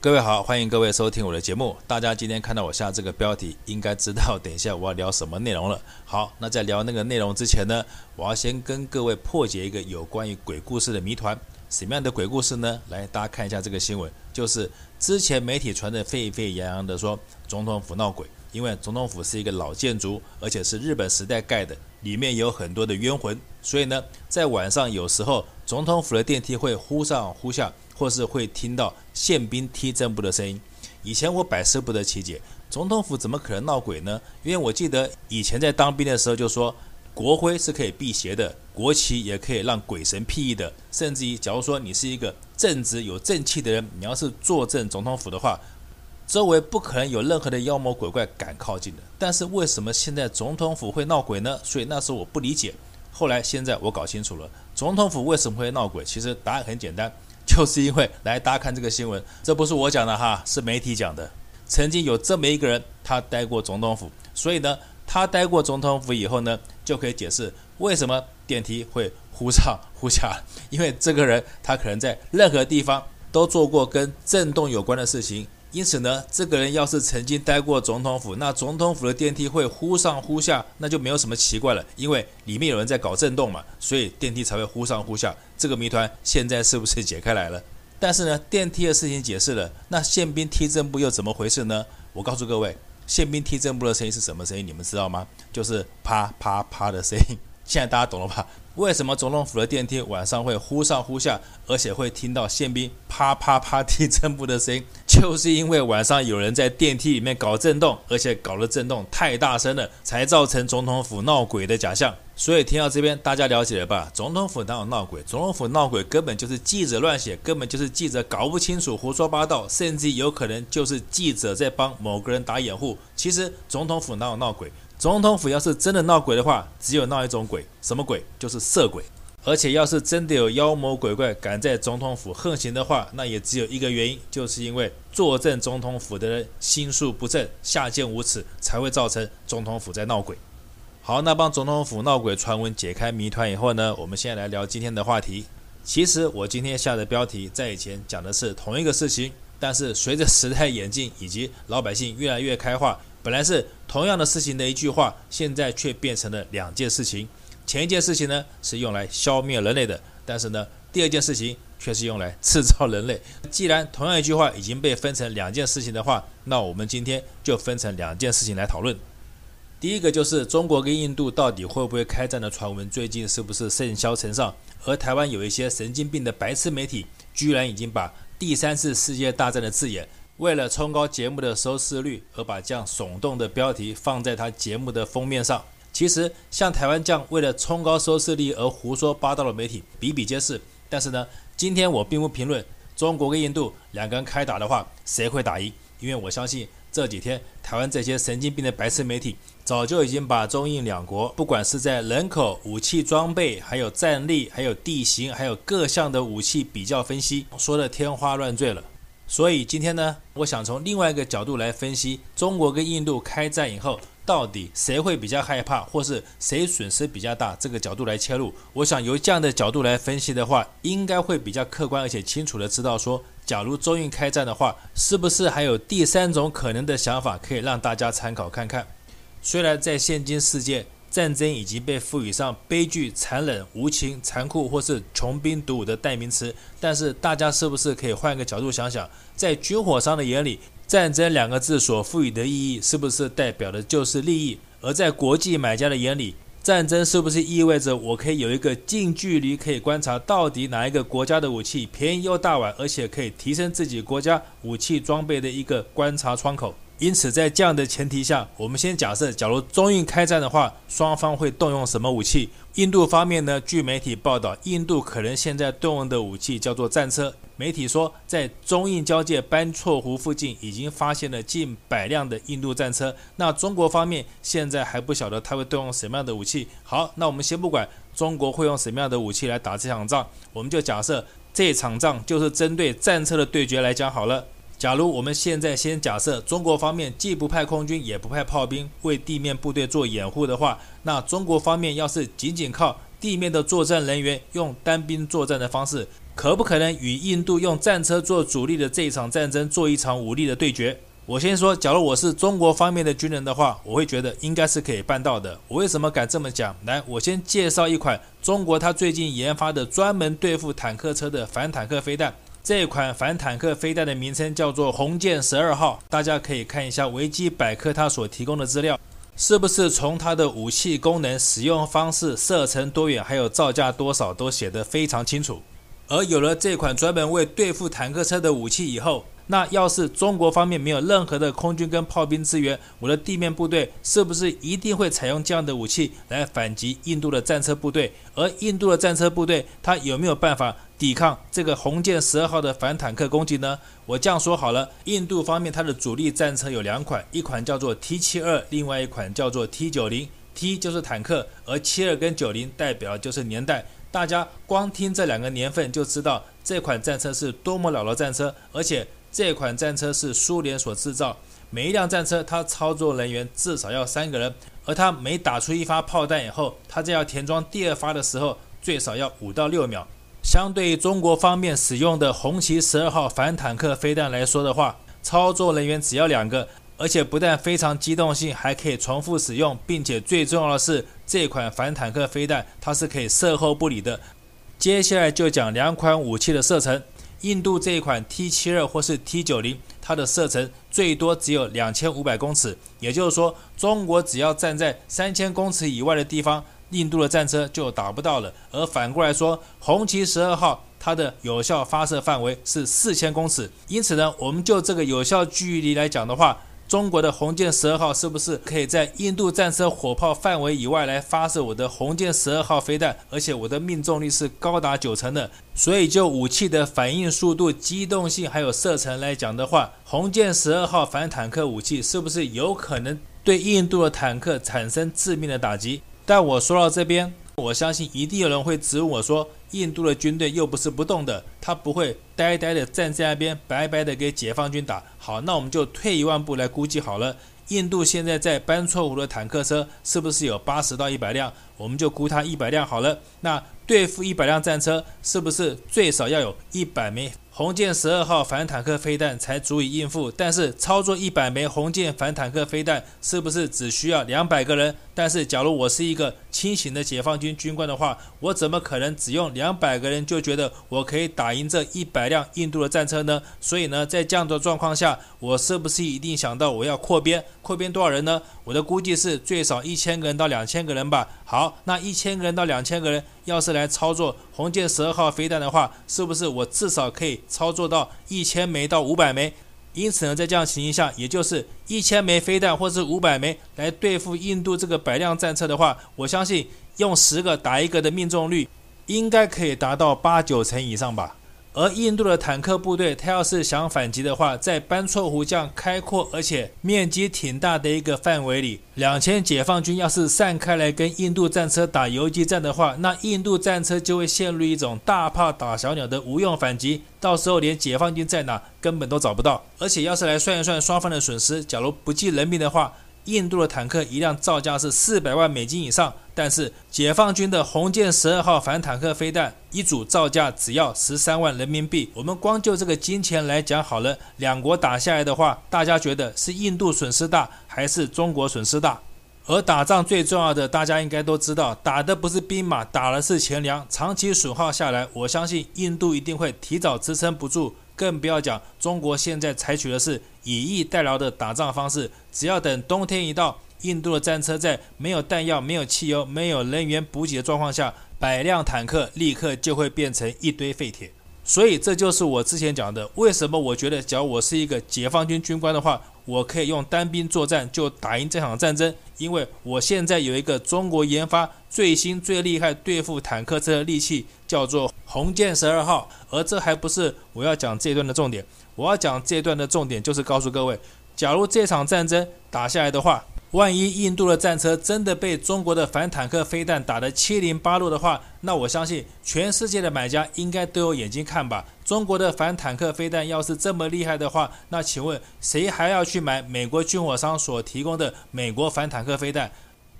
各位好，欢迎各位收听我的节目。大家今天看到我下这个标题，应该知道等一下我要聊什么内容了。好，那在聊那个内容之前呢，我要先跟各位破解一个有关于鬼故事的谜团。什么样的鬼故事呢？来，大家看一下这个新闻，就是之前媒体传得沸沸扬扬的说总统府闹鬼，因为总统府是一个老建筑，而且是日本时代盖的，里面有很多的冤魂，所以呢，在晚上有时候总统府的电梯会忽上忽下，或是会听到宪兵踢正步的声音。以前我百思不得其解，总统府怎么可能闹鬼呢？因为我记得以前在当兵的时候就说。国徽是可以辟邪的，国旗也可以让鬼神庇佑的。甚至于，假如说你是一个正直有正气的人，你要是坐镇总统府的话，周围不可能有任何的妖魔鬼怪敢靠近的。但是为什么现在总统府会闹鬼呢？所以那时候我不理解。后来现在我搞清楚了，总统府为什么会闹鬼？其实答案很简单，就是因为来大家看这个新闻，这不是我讲的哈，是媒体讲的。曾经有这么一个人，他待过总统府，所以呢。他待过总统府以后呢，就可以解释为什么电梯会忽上忽下。因为这个人他可能在任何地方都做过跟震动有关的事情，因此呢，这个人要是曾经待过总统府，那总统府的电梯会忽上忽下，那就没有什么奇怪了。因为里面有人在搞震动嘛，所以电梯才会忽上忽下。这个谜团现在是不是解开来了？但是呢，电梯的事情解释了，那宪兵踢正步又怎么回事呢？我告诉各位。宪兵踢正步的声音是什么声音？你们知道吗？就是啪啪啪的声音。现在大家懂了吧？为什么总统府的电梯晚上会忽上忽下，而且会听到宪兵啪啪啪踢正步的声音？就是因为晚上有人在电梯里面搞震动，而且搞的震动太大声了，才造成总统府闹鬼的假象。所以听到这边，大家了解了吧？总统府哪有闹鬼？总统府闹鬼根本就是记者乱写，根本就是记者搞不清楚、胡说八道，甚至有可能就是记者在帮某个人打掩护。其实总统府哪有闹鬼？总统府要是真的闹鬼的话，只有闹一种鬼，什么鬼？就是色鬼。而且要是真的有妖魔鬼怪敢在总统府横行的话，那也只有一个原因，就是因为坐镇总统府的人心术不正、下贱无耻，才会造成总统府在闹鬼。好，那帮总统府闹鬼传闻解开谜团以后呢，我们现在来聊今天的话题。其实我今天下的标题在以前讲的是同一个事情，但是随着时代演进以及老百姓越来越开化，本来是同样的事情的一句话，现在却变成了两件事情。前一件事情呢是用来消灭人类的，但是呢第二件事情却是用来制造人类。既然同样一句话已经被分成两件事情的话，那我们今天就分成两件事情来讨论。第一个就是中国跟印度到底会不会开战的传闻，最近是不是甚嚣尘上？而台湾有一些神经病的白痴媒体，居然已经把第三次世界大战的字眼，为了冲高节目的收视率，而把这样耸动的标题放在他节目的封面上。其实，像台湾这样为了冲高收视率而胡说八道的媒体比比皆是。但是呢，今天我并不评论中国跟印度两个人开打的话，谁会打赢，因为我相信这几天台湾这些神经病的白痴媒体早就已经把中印两国不管是在人口、武器装备、还有战力、还有地形、还有各项的武器比较分析，说得天花乱坠了。所以今天呢，我想从另外一个角度来分析中国跟印度开战以后。到底谁会比较害怕，或是谁损失比较大？这个角度来切入，我想由这样的角度来分析的话，应该会比较客观而且清楚的知道说，假如中印开战的话，是不是还有第三种可能的想法可以让大家参考看看？虽然在现今世界，战争已经被赋予上悲剧、残忍、无情、残酷或是穷兵黩武的代名词，但是大家是不是可以换个角度想想，在军火商的眼里？战争两个字所赋予的意义，是不是代表的就是利益？而在国际买家的眼里，战争是不是意味着我可以有一个近距离可以观察到底哪一个国家的武器便宜又大碗，而且可以提升自己国家武器装备的一个观察窗口？因此，在这样的前提下，我们先假设，假如中印开战的话，双方会动用什么武器？印度方面呢？据媒体报道，印度可能现在动用的武器叫做战车。媒体说，在中印交界班错湖附近已经发现了近百辆的印度战车。那中国方面现在还不晓得他会动用什么样的武器。好，那我们先不管中国会用什么样的武器来打这场仗，我们就假设这场仗就是针对战车的对决来讲好了。假如我们现在先假设中国方面既不派空军也不派炮兵为地面部队做掩护的话，那中国方面要是仅仅靠地面的作战人员用单兵作战的方式，可不可能与印度用战车做主力的这一场战争做一场武力的对决？我先说，假如我是中国方面的军人的话，我会觉得应该是可以办到的。我为什么敢这么讲？来，我先介绍一款中国它最近研发的专门对付坦克车的反坦克飞弹。这款反坦克飞弹的名称叫做红箭十二号。大家可以看一下维基百科它所提供的资料，是不是从它的武器功能、使用方式、射程多远，还有造价多少都写得非常清楚。而有了这款专门为对付坦克车的武器以后，那要是中国方面没有任何的空军跟炮兵支援，我的地面部队是不是一定会采用这样的武器来反击印度的战车部队？而印度的战车部队，它有没有办法抵抗这个红箭十二号的反坦克攻击呢？我这样说好了，印度方面它的主力战车有两款，一款叫做 T 七二，另外一款叫做 T 九零。T 就是坦克，而七二跟九零代表就是年代。大家光听这两个年份就知道这款战车是多么老的战车，而且。这款战车是苏联所制造，每一辆战车它操作人员至少要三个人，而它每打出一发炮弹以后，它在要填装第二发的时候，最少要五到六秒。相对于中国方面使用的红旗十二号反坦克飞弹来说的话，操作人员只要两个，而且不但非常机动性，还可以重复使用，并且最重要的是，这款反坦克飞弹它是可以射后不理的。接下来就讲两款武器的射程。印度这一款 T 七二或是 T 九零，它的射程最多只有两千五百公尺，也就是说，中国只要站在三千公尺以外的地方，印度的战车就打不到了。而反过来说，红旗十二号它的有效发射范围是四千公尺，因此呢，我们就这个有效距离来讲的话。中国的红箭十二号是不是可以在印度战车火炮范围以外来发射我的红箭十二号飞弹？而且我的命中率是高达九成的。所以就武器的反应速度、机动性还有射程来讲的话，红箭十二号反坦克武器是不是有可能对印度的坦克产生致命的打击？但我说到这边。我相信一定有人会质问我说：“印度的军队又不是不动的，他不会呆呆的站在那边，白白的给解放军打。”好，那我们就退一万步来估计好了，印度现在在班错湖的坦克车是不是有八十到一百辆？我们就估它一百辆好了。那对付一百辆战车，是不是最少要有一百枚？红箭十二号反坦克飞弹才足以应付，但是操作一百枚红箭反坦克飞弹是不是只需要两百个人？但是假如我是一个清醒的解放军军官的话，我怎么可能只用两百个人就觉得我可以打赢这一百辆印度的战车呢？所以呢，在这样的状况下，我是不是一定想到我要扩编？扩编多少人呢？我的估计是最少一千个人到两千个人吧。好，那一千个人到两千个人，要是来操作红箭十二号飞弹的话，是不是我至少可以？操作到一千枚到五百枚，因此呢，在这样情形下，也就是一千枚飞弹或是五百枚来对付印度这个百辆战车的话，我相信用十个打一个的命中率，应该可以达到八九成以上吧。而印度的坦克部队，他要是想反击的话，在班错湖这样开阔而且面积挺大的一个范围里，两千解放军要是散开来跟印度战车打游击战的话，那印度战车就会陷入一种大炮打小鸟的无用反击，到时候连解放军在哪根本都找不到。而且要是来算一算双方的损失，假如不计人命的话，印度的坦克一辆造价是四百万美金以上，但是解放军的红箭十二号反坦克飞弹一组造价只要十三万人民币。我们光就这个金钱来讲好了，两国打下来的话，大家觉得是印度损失大还是中国损失大？而打仗最重要的，大家应该都知道，打的不是兵马，打的是钱粮。长期损耗下来，我相信印度一定会提早支撑不住。更不要讲，中国现在采取的是以逸待劳的打仗方式。只要等冬天一到，印度的战车在没有弹药、没有汽油、没有人员补给的状况下，百辆坦克立刻就会变成一堆废铁。所以这就是我之前讲的，为什么我觉得，假如我是一个解放军军官的话，我可以用单兵作战就打赢这场战争，因为我现在有一个中国研发最新最厉害对付坦克车的利器，叫做红箭十二号。而这还不是我要讲这一段的重点，我要讲这段的重点就是告诉各位，假如这场战争打下来的话。万一印度的战车真的被中国的反坦克飞弹打得七零八落的话，那我相信全世界的买家应该都有眼睛看吧。中国的反坦克飞弹要是这么厉害的话，那请问谁还要去买美国军火商所提供的美国反坦克飞弹？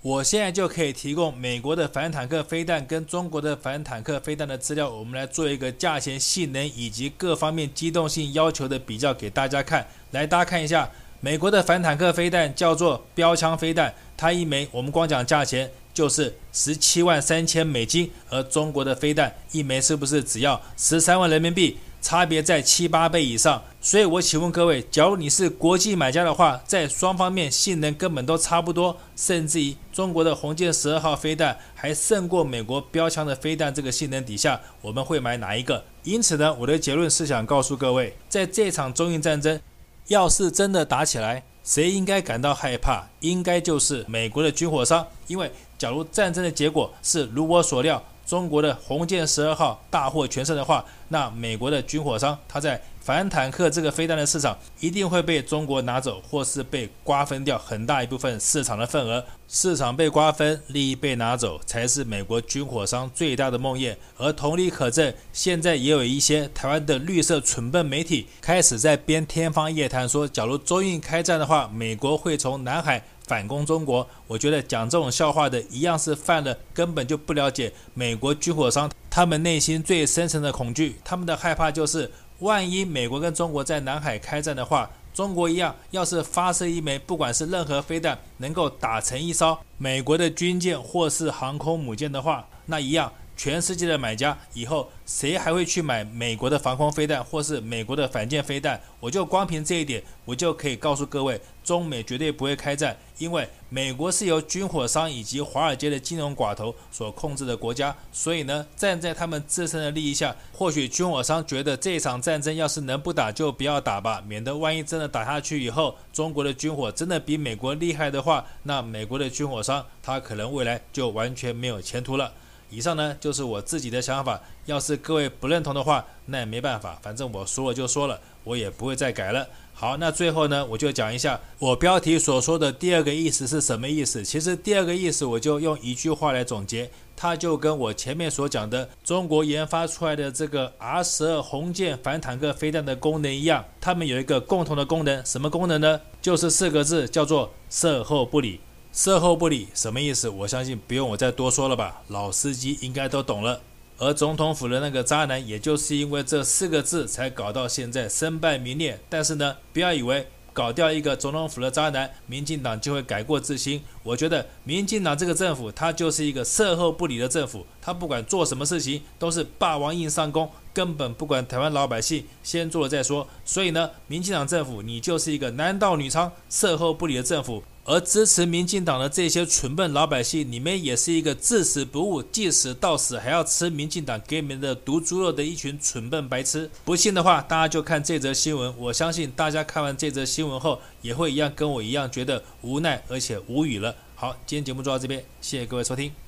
我现在就可以提供美国的反坦克飞弹跟中国的反坦克飞弹的资料，我们来做一个价钱、性能以及各方面机动性要求的比较给大家看。来，大家看一下，美国的反坦克飞弹叫做标枪飞弹，它一枚我们光讲价钱就是十七万三千美金，而中国的飞弹一枚是不是只要十三万人民币？差别在七八倍以上，所以我请问各位，假如你是国际买家的话，在双方面性能根本都差不多，甚至于中国的红箭十二号飞弹还胜过美国标枪的飞弹，这个性能底下，我们会买哪一个？因此呢，我的结论是想告诉各位，在这场中印战争，要是真的打起来，谁应该感到害怕？应该就是美国的军火商，因为假如战争的结果是如我所料。中国的红箭十二号大获全胜的话，那美国的军火商他在反坦克这个飞弹的市场一定会被中国拿走，或是被瓜分掉很大一部分市场的份额。市场被瓜分，利益被拿走，才是美国军火商最大的梦魇。而同理可证，现在也有一些台湾的绿色蠢笨媒体开始在编天方夜谭，说假如中印开战的话，美国会从南海。反攻中国，我觉得讲这种笑话的一样是犯了根本就不了解美国军火商他们内心最深层的恐惧，他们的害怕就是万一美国跟中国在南海开战的话，中国一样要是发射一枚不管是任何飞弹能够打沉一艘美国的军舰或是航空母舰的话，那一样。全世界的买家以后谁还会去买美国的防空飞弹或是美国的反舰飞弹？我就光凭这一点，我就可以告诉各位，中美绝对不会开战，因为美国是由军火商以及华尔街的金融寡头所控制的国家，所以呢，站在他们自身的利益下，或许军火商觉得这场战争要是能不打就不要打吧，免得万一真的打下去以后，中国的军火真的比美国厉害的话，那美国的军火商他可能未来就完全没有前途了。以上呢就是我自己的想法，要是各位不认同的话，那也没办法，反正我说了就说了，我也不会再改了。好，那最后呢，我就讲一下我标题所说的第二个意思是什么意思。其实第二个意思我就用一句话来总结，它就跟我前面所讲的中国研发出来的这个 R 十二红箭反坦克飞弹的功能一样，它们有一个共同的功能，什么功能呢？就是四个字，叫做射后不理。射后不理什么意思？我相信不用我再多说了吧，老司机应该都懂了。而总统府的那个渣男，也就是因为这四个字才搞到现在身败名裂。但是呢，不要以为搞掉一个总统府的渣男，民进党就会改过自新。我觉得民进党这个政府，它就是一个射后不理的政府，他不管做什么事情都是霸王硬上弓，根本不管台湾老百姓，先做了再说。所以呢，民进党政府，你就是一个男盗女娼、射后不理的政府。而支持民进党的这些蠢笨老百姓，你们也是一个至死不悟、即使到死还要吃民进党给你们的毒猪肉的一群蠢笨白痴。不信的话，大家就看这则新闻。我相信大家看完这则新闻后，也会一样跟我一样觉得无奈而且无语了。好，今天节目就到这边，谢谢各位收听。